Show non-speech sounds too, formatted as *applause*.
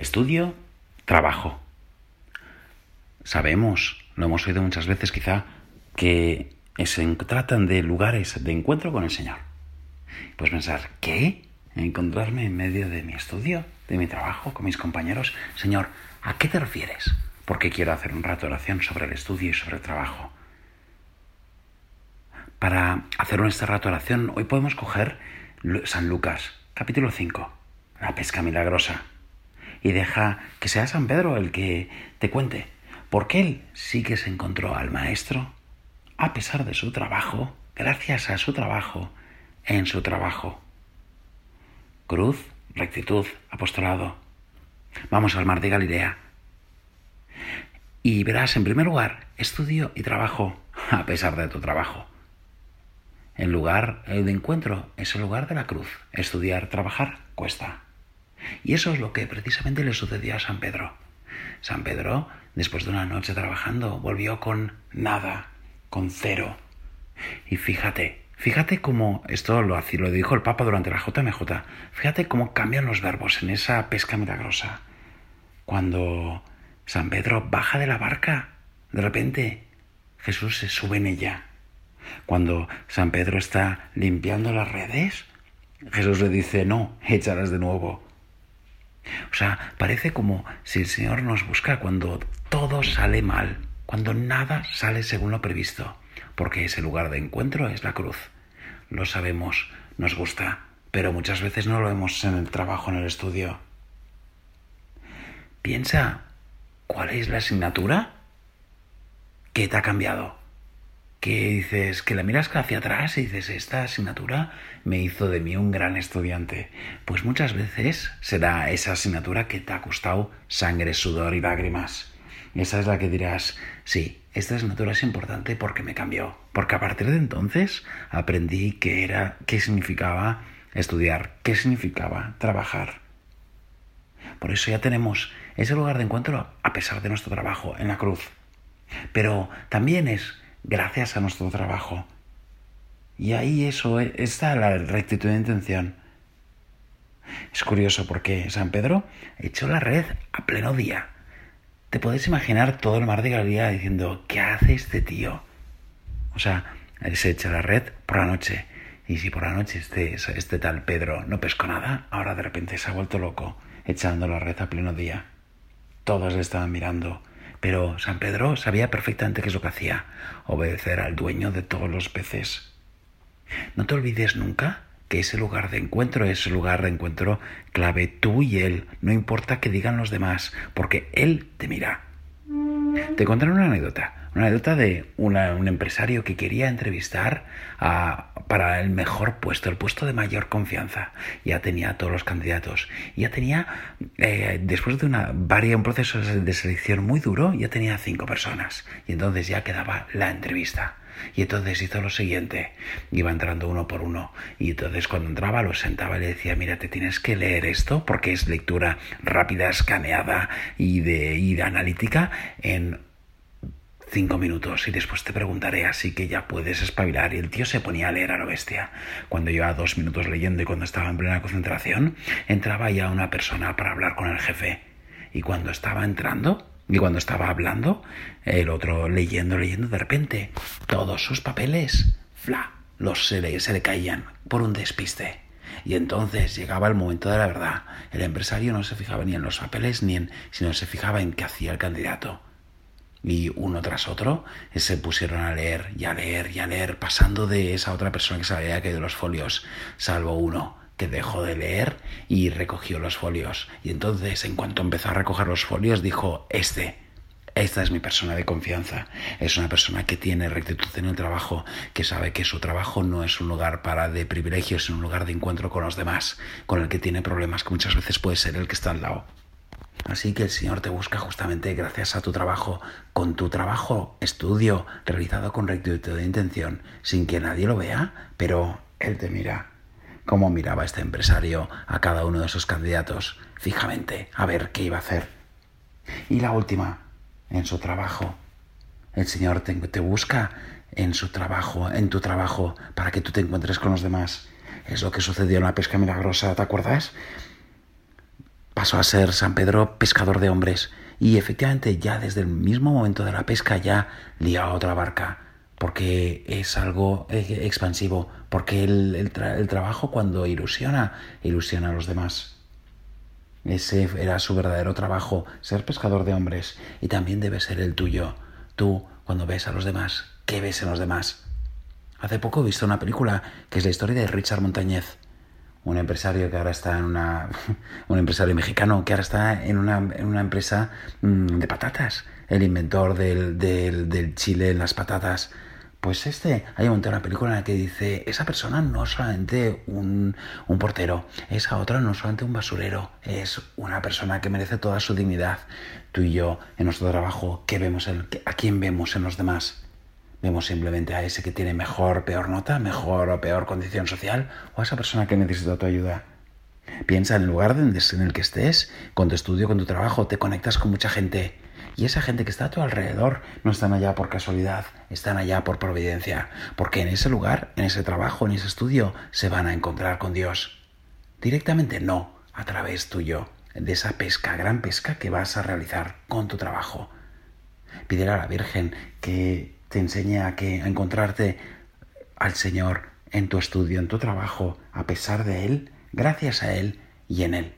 Estudio, trabajo. Sabemos, lo hemos oído muchas veces quizá, que se tratan de lugares de encuentro con el Señor. Pues pensar, ¿qué? Encontrarme en medio de mi estudio, de mi trabajo, con mis compañeros. Señor, ¿a qué te refieres? Porque quiero hacer un rato de oración sobre el estudio y sobre el trabajo. Para hacer este rato de oración, hoy podemos coger San Lucas, capítulo 5, la pesca milagrosa y deja que sea San Pedro el que te cuente, porque él sí que se encontró al Maestro, a pesar de su trabajo, gracias a su trabajo, en su trabajo. Cruz, rectitud, apostolado. Vamos al mar de Galilea. Y verás, en primer lugar, estudio y trabajo, *laughs* a pesar de tu trabajo. El lugar de encuentro es el lugar de la cruz. Estudiar, trabajar, cuesta. Y eso es lo que precisamente le sucedió a San Pedro. San Pedro, después de una noche trabajando, volvió con nada, con cero. Y fíjate, fíjate cómo, esto lo, lo dijo el Papa durante la JMJ, fíjate cómo cambian los verbos en esa pesca milagrosa. Cuando San Pedro baja de la barca, de repente Jesús se sube en ella. Cuando San Pedro está limpiando las redes, Jesús le dice, no, échalas de nuevo. O sea, parece como si el Señor nos busca cuando todo sale mal, cuando nada sale según lo previsto, porque ese lugar de encuentro es la cruz. Lo sabemos, nos gusta, pero muchas veces no lo vemos en el trabajo, en el estudio. Piensa, ¿cuál es la asignatura? ¿Qué te ha cambiado? Que dices, que la miras hacia atrás y dices, esta asignatura me hizo de mí un gran estudiante. Pues muchas veces será esa asignatura que te ha costado sangre, sudor y lágrimas. Esa es la que dirás, sí, esta asignatura es importante porque me cambió. Porque a partir de entonces aprendí qué era, qué significaba estudiar, qué significaba trabajar. Por eso ya tenemos ese lugar de encuentro a pesar de nuestro trabajo en la cruz. Pero también es gracias a nuestro trabajo. Y ahí eso está la rectitud de intención. Es curioso porque San Pedro echó la red a pleno día. Te puedes imaginar todo el mar de Galilea diciendo, ¿qué hace este tío? O sea, se echa la red por la noche. Y si por la noche este, este tal Pedro no pescó nada, ahora de repente se ha vuelto loco echando la red a pleno día. Todos le estaban mirando pero San Pedro sabía perfectamente qué es lo que hacía, obedecer al dueño de todos los peces. No te olvides nunca que ese lugar de encuentro es el lugar de encuentro clave tú y él, no importa que digan los demás, porque él te mira. Te contaré una anécdota. Una anécdota de un empresario que quería entrevistar para el mejor puesto, el puesto de mayor confianza. Ya tenía todos los candidatos. Ya tenía, eh, después de una, un proceso de selección muy duro, ya tenía cinco personas. Y entonces ya quedaba la entrevista. Y entonces hizo lo siguiente, iba entrando uno por uno, y entonces cuando entraba lo sentaba y le decía, mira, te tienes que leer esto porque es lectura rápida, escaneada y de, y de analítica en cinco minutos y después te preguntaré, así que ya puedes espabilar. Y el tío se ponía a leer a lo bestia. Cuando llevaba dos minutos leyendo y cuando estaba en plena concentración, entraba ya una persona para hablar con el jefe. Y cuando estaba entrando, y cuando estaba hablando, el otro leyendo, leyendo, de repente, todos sus papeles, fla, los se le, se le caían por un despiste. Y entonces llegaba el momento de la verdad. El empresario no se fijaba ni en los papeles, ni en, sino se fijaba en qué hacía el candidato y uno tras otro se pusieron a leer y a leer y a leer, pasando de esa otra persona que se había caído los folios, salvo uno que dejó de leer y recogió los folios. Y entonces, en cuanto empezó a recoger los folios, dijo, este, esta es mi persona de confianza. Es una persona que tiene rectitud en el trabajo, que sabe que su trabajo no es un lugar para de privilegios, sino un lugar de encuentro con los demás, con el que tiene problemas que muchas veces puede ser el que está al lado. Así que el Señor te busca justamente gracias a tu trabajo, con tu trabajo, estudio, realizado con rectitud de intención, sin que nadie lo vea, pero Él te mira. Como miraba este empresario a cada uno de sus candidatos, fijamente, a ver qué iba a hacer. Y la última, en su trabajo. El Señor te, te busca en su trabajo, en tu trabajo, para que tú te encuentres con los demás. Es lo que sucedió en la pesca milagrosa, ¿te acuerdas? pasó a ser San Pedro pescador de hombres. Y efectivamente ya desde el mismo momento de la pesca ya lía a otra barca, porque es algo eh, expansivo, porque el, el trabajo cuando ilusiona, ilusiona a los demás. Ese era su verdadero trabajo, ser pescador de hombres, y también debe ser el tuyo. Tú, cuando ves a los demás, ¿qué ves en los demás? Hace poco he visto una película que es la historia de Richard Montañez, un empresario que ahora está en una. *laughs* un empresario mexicano que ahora está en una, en una empresa mm, de patatas, el inventor del, del, del chile en las patatas. Pues este, hay un momento en la película en la que dice, esa persona no es solamente un, un, portero, esa otra no es solamente un basurero, es una persona que merece toda su dignidad. Tú y yo, en nuestro trabajo, ¿qué vemos ¿a quién vemos en los demás? ¿Vemos simplemente a ese que tiene mejor, peor nota, mejor o peor condición social, o a esa persona que necesita tu ayuda? Piensa en el lugar en el que estés, con tu estudio, con tu trabajo, te conectas con mucha gente y esa gente que está a tu alrededor no están allá por casualidad, están allá por providencia, porque en ese lugar, en ese trabajo, en ese estudio, se van a encontrar con Dios. Directamente no, a través tuyo, de esa pesca, gran pesca que vas a realizar con tu trabajo. Pídele a la Virgen que te enseñe a, que, a encontrarte al Señor en tu estudio, en tu trabajo, a pesar de Él, gracias a Él y en Él.